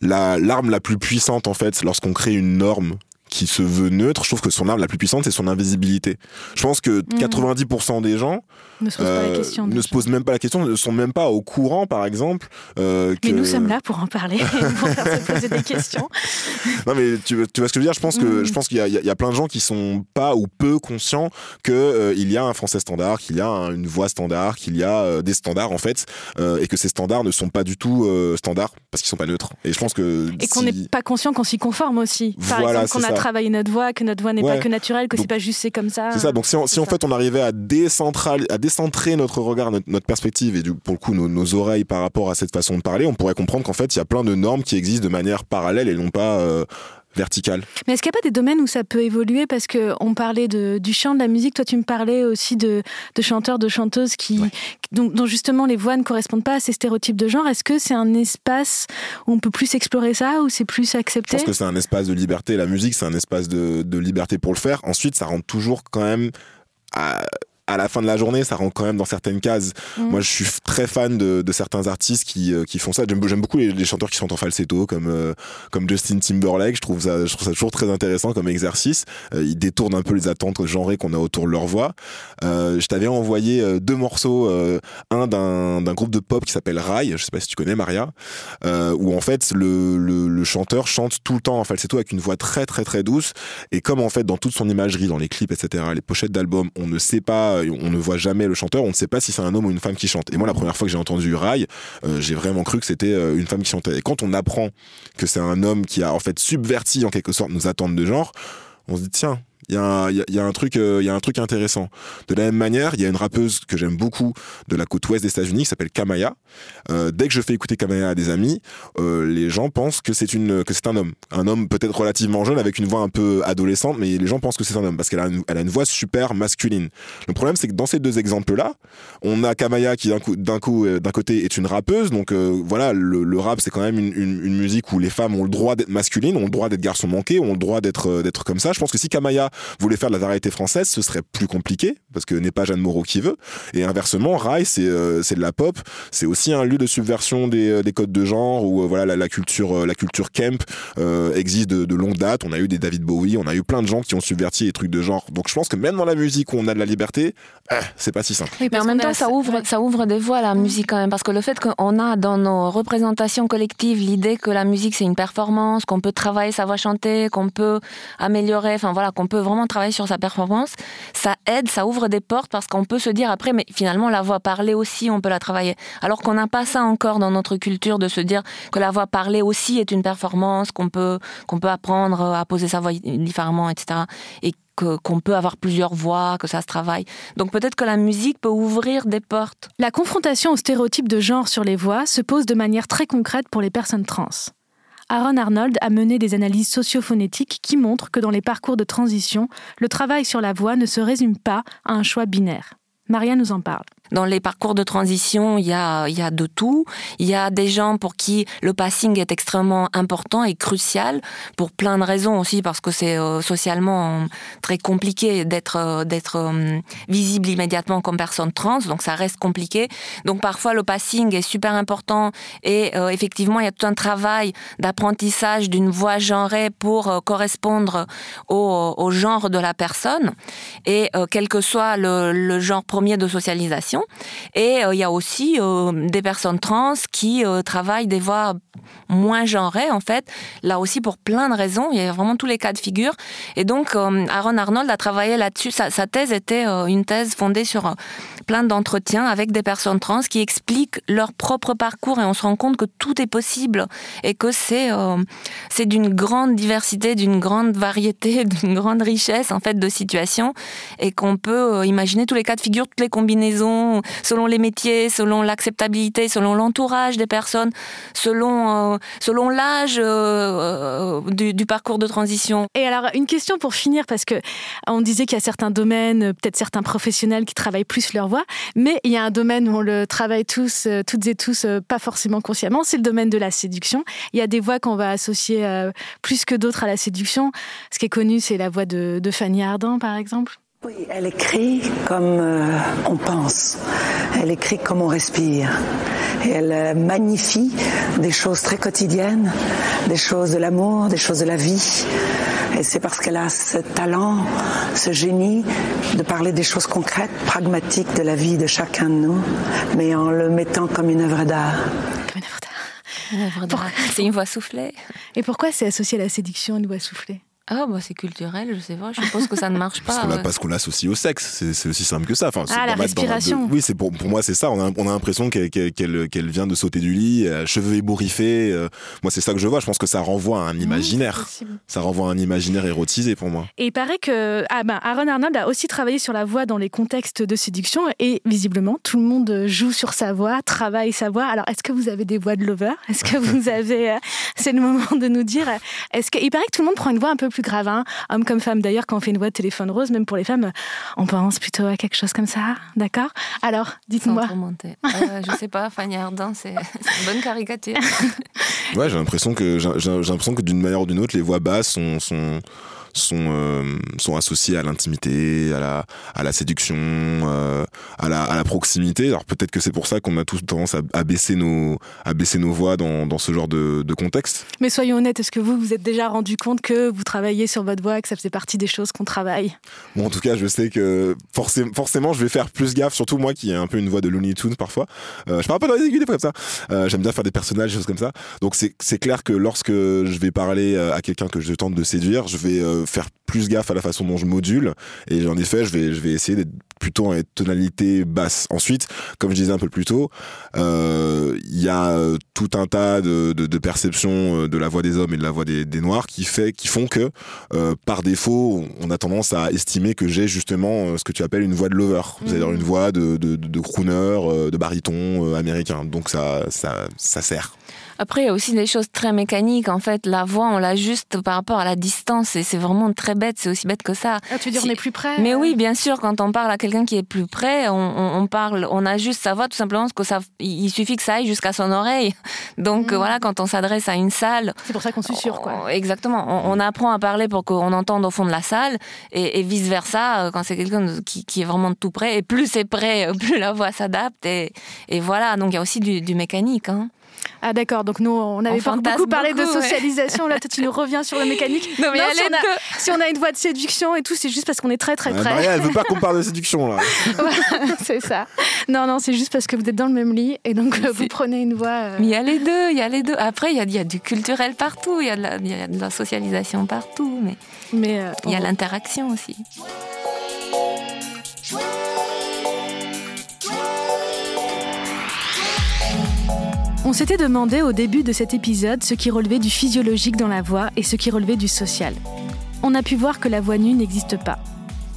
la l'arme la plus puissante en fait, lorsqu'on crée une norme qui se veut neutre, je trouve que son arme la plus puissante, c'est son invisibilité. Je pense que mmh. 90% des gens ne se, posent, euh, ne se posent même pas la question, ne sont même pas au courant, par exemple. Euh, que... Mais nous sommes là pour en parler, pour faire se poser des questions. non, mais tu, tu, vois ce que je veux dire? Je pense que mmh. je pense qu'il y, y, a plein de gens qui sont pas ou peu conscients que euh, il y a un français standard, qu'il y a un, une voix standard, qu'il y a euh, des standards en fait, euh, et que ces standards ne sont pas du tout standards parce qu'ils sont pas neutres. Et je pense que et qu'on n'est pas conscient qu'on s'y conforme aussi. Par voilà, exemple, qu'on a travailler notre voix, que notre voix n'est ouais. pas que naturelle, que c'est pas juste c'est comme ça. C'est ça. Donc si, on, si en fait on arrivait à décentral, à décentrer notre regard, notre, notre perspective et du, pour le coup nos, nos, oreilles par rapport à cette façon de parler, on pourrait comprendre qu'en fait il y a plein de normes qui existent de manière parallèle et non pas euh, verticale. Mais est-ce qu'il n'y a pas des domaines où ça peut évoluer Parce qu'on parlait de, du chant, de la musique, toi tu me parlais aussi de, de chanteurs, de chanteuses qui, ouais. dont, dont, justement les voix ne correspondent pas à ces stéréotypes de genre. Est-ce que c'est un espace où on peut plus explorer ça, ou c'est plus accepté? Je pense que c'est un espace de liberté. La musique, c'est un espace de, de liberté pour le faire. Ensuite, ça rentre toujours quand même à à la fin de la journée, ça rentre quand même dans certaines cases. Mmh. Moi, je suis très fan de, de certains artistes qui, euh, qui font ça. J'aime beaucoup les, les, chanteurs qui chantent en falsetto, comme, euh, comme Justin Timberlake. Je trouve, ça, je trouve ça toujours très intéressant comme exercice. Euh, ils détournent un peu les attentes genrées qu'on a autour de leur voix. Euh, je t'avais envoyé deux morceaux, un d'un groupe de pop qui s'appelle Rai, je sais pas si tu connais Maria, où en fait le, le, le, chanteur chante tout le temps en falsetto avec une voix très très très douce. Et comme en fait dans toute son imagerie, dans les clips, etc., les pochettes d'albums, on ne sait pas on ne voit jamais le chanteur, on ne sait pas si c'est un homme ou une femme qui chante. Et moi, la première fois que j'ai entendu Rai, euh, j'ai vraiment cru que c'était euh, une femme qui chantait. Et quand on apprend que c'est un homme qui a en fait subverti en quelque sorte nos attentes de genre, on se dit tiens, il y, a, y, y a un truc il y a un truc intéressant. De la même manière il y a une rappeuse que j'aime beaucoup de la côte ouest des États-Unis qui s'appelle Kamaya. Euh, dès que je fais écouter Kamaya à des amis euh, les gens pensent que c'est une que c'est un homme. Un homme peut-être relativement jeune avec une voix un peu adolescente mais les gens pensent que c'est un homme parce qu'elle a, une, elle a une voix super masculine. Le problème c'est que dans ces deux exemples là on a Kamaya qui d'un coup d'un coup d'un côté est une rappeuse. Donc euh, voilà le, le rap c'est quand même une, une, une, musique où les femmes ont le droit d'être masculines ont le droit d'être garçons manqués ont le droit d'être d'être comme ça. Je pense que si Kamaya voulait faire de la variété française, ce serait plus compliqué parce que n'est pas Jeanne Moreau qui veut. Et inversement, Rai, c'est euh, c'est de la pop, c'est aussi un lieu de subversion des, des codes de genre où euh, voilà la, la, culture la culture camp euh, existe de, de, longue date. On a eu des David Bowie, on a eu plein de gens qui ont subverti les trucs de genre. Donc je pense que même dans la musique où on a de la liberté, eh, c'est pas si simple. Oui, mais en même temps, ça ouvre ça ouvre des voies à la musique quand même parce que le fait qu'on a dans nos représentations collectives l'idée que la musique c'est une performance, qu'on peut travailler sa voix chantée, qu'on peut améliorer, enfin voilà, qu'on peut vraiment travailler sur sa performance, ça aide, ça ouvre des portes parce qu'on peut se dire après, mais finalement la voix parlée aussi, on peut la travailler. Alors qu'on n'a pas ça encore dans notre culture de se dire que la voix parlée aussi est une performance, qu'on peut peut apprendre à poser sa voix différemment, etc. Et qu'on peut avoir plusieurs voix, que ça se travaille. Donc peut-être que la musique peut ouvrir des portes. La confrontation aux stéréotypes de genre sur les voix se pose de manière très concrète pour les personnes trans. Aaron Arnold a mené des analyses socio-phonétiques qui montrent que dans les parcours de transition, le travail sur la voix ne se résume pas à un choix binaire. Maria nous en parle. Dans les parcours de transition, il y a, y a de tout. Il y a des gens pour qui le passing est extrêmement important et crucial pour plein de raisons aussi, parce que c'est euh, socialement très compliqué d'être euh, euh, visible immédiatement comme personne trans, donc ça reste compliqué. Donc parfois le passing est super important et effectivement il y a tout un travail d'apprentissage d'une voix genrée pour correspondre au, genre de la personne et quel que soit le genre premier de socialisation. Et euh, il y a aussi euh, des personnes trans qui euh, travaillent des voix moins genrées, en fait, là aussi pour plein de raisons. Il y a vraiment tous les cas de figure. Et donc, Aaron Arnold a travaillé là-dessus. Sa, sa, thèse était une thèse fondée sur plein d'entretiens avec des personnes trans qui expliquent leur propre parcours et on se rend compte que tout est possible et que c'est c'est d'une grande diversité, d'une grande variété, d'une grande richesse en fait de situations et qu'on peut imaginer tous les cas de figure, toutes les combinaisons selon, les métiers, selon l'acceptabilité, selon l'entourage des personnes, selon, euh, selon l'âge euh, euh, du, parcours de transition. Et alors, une question pour finir, parce que on disait qu'il y a certains domaines, peut-être certains professionnels qui travaillent plus leur voix, mais il y a un domaine où on le travaille tous, toutes et tous, pas forcément consciemment, c'est le domaine de la séduction. Il y a des voix qu'on va associer plus que d'autres à la séduction. Ce qui est connu, c'est la voix de, de Fanny Ardant, par exemple. Oui, elle écrit comme euh, on pense, elle écrit comme on respire. Et elle euh, magnifie des choses très quotidiennes, des choses de l'amour, des choses de la vie. Et c'est parce qu'elle a ce talent, ce génie de parler des choses concrètes, pragmatiques de la vie de chacun de nous, mais en le mettant comme une œuvre d'art. Comme une œuvre d'art. C'est une voix soufflée. Et pourquoi c'est associé à la séduction, une voix soufflée? Ah, bah c'est culturel, je sais pas. Je pense que ça ne marche pas. parce qu'on l'associe au sexe. C'est aussi simple que ça. Enfin, ah, la respiration. Oui, c'est pour, pour moi, c'est ça. On a, on a l'impression qu'elle qu'elle vient de sauter du lit, euh, cheveux ébouriffés. Euh. moi, c'est ça que je vois. Je pense que ça renvoie à un imaginaire. ça renvoie à un imaginaire érotisé pour moi. Et il paraît que ah ben, Aaron Arnold a aussi travaillé sur la voix dans les contextes de séduction. Et visiblement, tout le monde joue sur sa voix, travaille sa voix. Alors, est-ce que vous avez des voix de lover? Est-ce que vous avez. Euh, c'est le moment de nous dire. Est-ce que... Il paraît que tout le monde prend une voix un peu plus grave. Hein homme comme femme. D'ailleurs, quand on fait une voix de téléphone rose, même pour les femmes, on pense plutôt à quelque chose comme ça. D'accord? Alors, dites-moi. Euh, je sais pas, Fanny Ardant, c'est une bonne caricature. ouais, j'ai l'impression que, j'ai l'impression que d'une manière ou d'une autre, les voix basses sont, sont sont, euh, sont associés à l'intimité, à la, à la séduction, euh, à, la, à la proximité. Alors peut-être que c'est pour ça qu'on a tous tendance à, à, baisser nos, à baisser nos voix dans, dans ce genre de, de contexte. Mais soyons honnêtes, est-ce que vous vous êtes déjà rendu compte que vous travaillez sur votre voix, que ça faisait partie des choses qu'on travaille? Bon, en tout cas, je sais que forcément, forcément, je vais faire plus gaffe, surtout moi qui ai un peu une voix de Looney Tunes parfois. Euh, je parle pas dans les aiguilles des fois comme ça. J'aime bien faire des personnages, des choses comme ça. Donc c'est clair que lorsque je vais parler à quelqu'un que je tente de séduire, je vais faire plus gaffe à la façon dont je module. Et en effet je vais je vais essayer d'être plutôt en tonalité basse. Ensuite comme je disais un peu plus tôt euh, il y a euh, tout un tas de, de, de, perceptions euh, de la voix des hommes et de la voix des, des noirs qui fait qui font que euh, par défaut on a tendance à estimer que j'ai justement ce que tu appelles une voix de lover. C'est-à-dire une voix de, de, de crooner de baryton américain. Donc ça ça ça sert. Après, il y a aussi des choses très mécaniques. En fait, la voix, on l'ajuste par rapport à la distance et c'est vraiment très bête. C'est aussi bête que ça. Ah, tu veux dire, on est plus près Mais oui, bien sûr, quand on parle à quelqu'un qui est plus près, on, on, parle, on ajuste sa voix tout simplement parce que ça, il suffit que ça aille jusqu'à son oreille. Donc mm. voilà, quand on s'adresse à une salle. C'est pour ça qu'on susurre, quoi. Exactement. On, apprend à parler pour qu'on entende au fond de la salle et, vice versa quand c'est quelqu'un qui, qui, est vraiment tout près. Et plus c'est près, plus la voix s'adapte. Et, et, voilà. Donc il y a aussi du, du mécanique. Hein. Ah d'accord, donc nous on avait pas beaucoup parlé de socialisation, là tu nous reviens sur le mécanique. Non mais si, on a, si, on a, une voix de séduction et tout, c'est juste parce qu'on est très très près. Maria, elle veut pas qu'on parle de séduction là. c'est ça. Non non, c'est juste parce que vous êtes dans le même lit et donc vous prenez une voix. Euh, mais il y a les deux, il y a les deux. Après il y a, y a, du culturel partout, il y, a de la, y a de la socialisation partout, mais mais euh, il y a l'interaction aussi. On s'était demandé au début de cet épisode ce qui relevait du physiologique dans la voix et ce qui relevait du social. on a pu voir que la voix nue n'existe pas.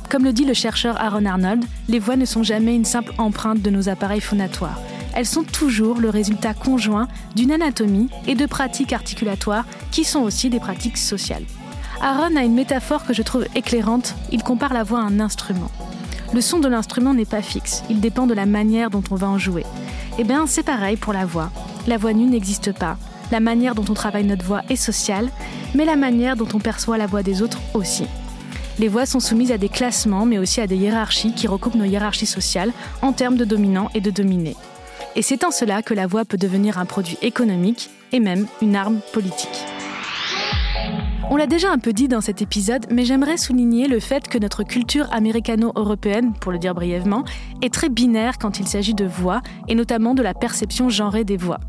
Comme le dit le chercheur Aaron Arnold, les voix ne sont jamais une simple empreinte de nos appareils phonatoires. Elles sont toujours le résultat conjoint d'une anatomie et de pratiques articulatoires qui sont aussi des pratiques sociales. Aaron a une métaphore que je trouve éclairante. Il compare la voix à un instrument. Le son de l'instrument n'est pas fixe, il dépend de la manière dont on va en jouer. Eh bien, c'est pareil pour la voix. La voix nue n'existe pas. La manière dont on travaille notre voix est sociale, mais la manière dont on perçoit la voix des autres aussi. Les voix sont soumises à des classements, mais aussi à des hiérarchies qui recoupent nos hiérarchies sociales en termes de dominants et de dominés. Et c'est en cela que la voix peut devenir un produit économique et même une arme politique. On l'a déjà un peu dit dans cet épisode, mais j'aimerais souligner le fait que notre culture américano-européenne, pour le dire brièvement, est très binaire quand il s'agit de voix, et notamment de la perception genrée des voix.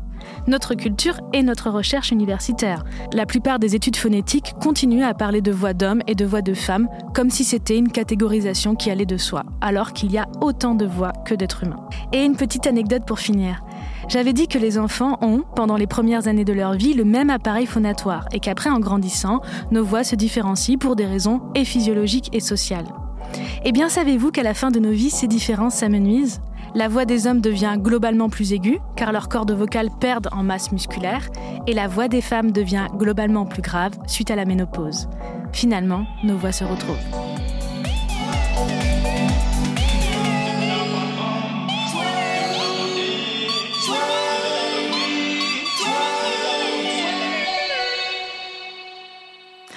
Notre culture et notre recherche universitaire. La plupart des études phonétiques continuent à parler de voix d'hommes et de voix de femmes comme si c'était une catégorisation qui allait de soi, alors qu'il y a autant de voix que d'êtres humains. Et une petite anecdote pour finir. J'avais dit que les enfants ont, pendant les premières années de leur vie, le même appareil phonatoire et qu'après, en grandissant, nos voix se différencient pour des raisons et physiologiques et sociales. Eh bien, savez-vous qu'à la fin de nos vies, ces différences s'amenuisent? La voix des hommes devient globalement plus aiguë, car leurs cordes vocales perdent en masse musculaire, et la voix des femmes devient globalement plus grave suite à la ménopause. Finalement, nos voix se retrouvent.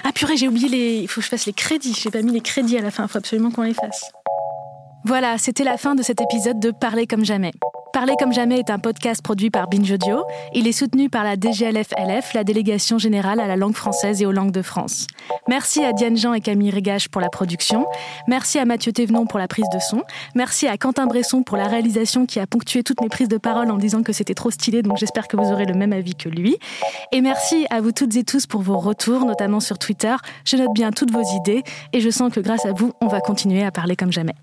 Ah purée, j'ai oublié les... Il faut que je fasse les crédits. J'ai pas mis les crédits à la fin. Il faut absolument qu'on les fasse. Voilà, c'était la fin de cet épisode de Parler comme jamais. Parler comme jamais est un podcast produit par Binge Audio. Il est soutenu par la DGLF-LF, la délégation générale à la langue française et aux langues de France. Merci à Diane Jean et Camille Régache pour la production. Merci à Mathieu Thévenon pour la prise de son. Merci à Quentin Bresson pour la réalisation qui a ponctué toutes mes prises de parole en disant que c'était trop stylé, donc j'espère que vous aurez le même avis que lui. Et merci à vous toutes et tous pour vos retours, notamment sur Twitter. Je note bien toutes vos idées et je sens que grâce à vous, on va continuer à parler comme jamais.